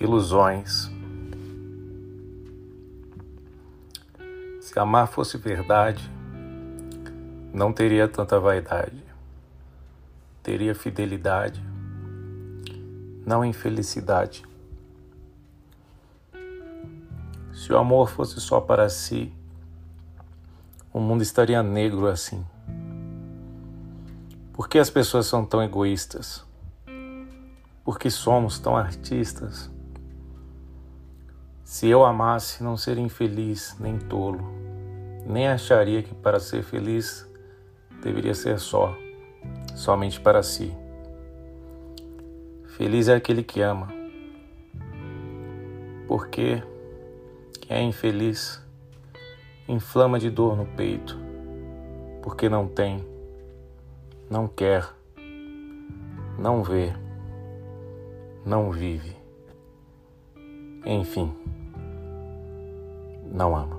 ilusões. Se amar fosse verdade, não teria tanta vaidade, teria fidelidade, não infelicidade. Se o amor fosse só para si, o mundo estaria negro assim. Por que as pessoas são tão egoístas? Por que somos tão artistas? Se eu amasse, não seria infeliz nem tolo, nem acharia que para ser feliz deveria ser só, somente para si. Feliz é aquele que ama, porque quem é infeliz inflama de dor no peito, porque não tem, não quer, não vê, não vive. Enfim não ama.